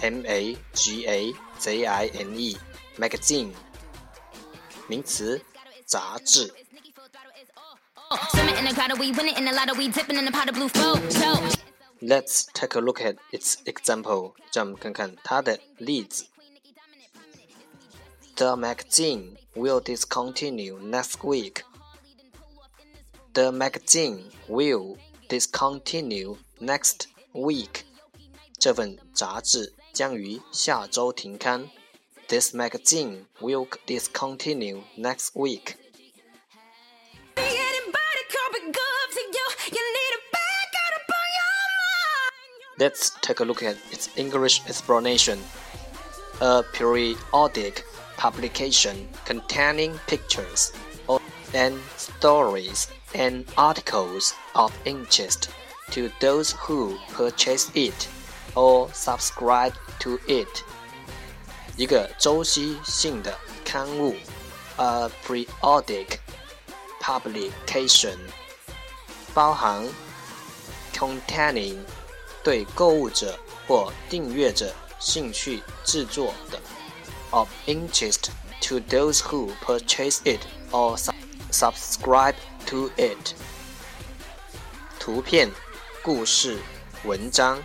m a g a z i n e magazine 名词杂志。Let's take a look at its example. 让我们看看它的例子。The magazine will discontinue next week. The magazine will discontinue next week. 这份杂志 将于下周停刊。This magazine will discontinue next week. Let's take a look at its English explanation. A periodic publication containing pictures and stories and articles of interest to those who purchase it or subscribe to it. 一个周期性的刊物，a periodic publication，包含 containing 对购物者或订阅者兴趣制作的 of interest to those who purchase it or subscribe to it。图片、故事、文章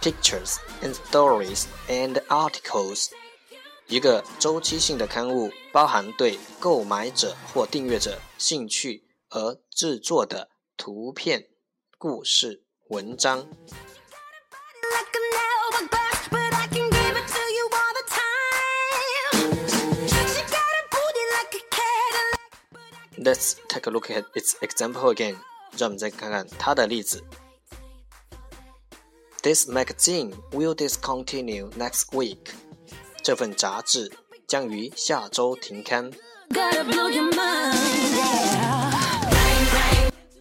，pictures and stories and articles。一个周期性的刊物包含对购买者或订阅者兴趣而制作的图片、故事、文章。Let's take a look at its example again. 让我们再看看它的例子。 This magazine will discontinue next week. 这份杂志将于下周停刊。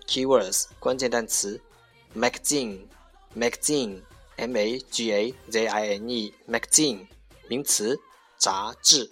Keywords 关键单词：magazine, magazine, m-a-g-a-z-i-n-e, magazine 名词，杂志。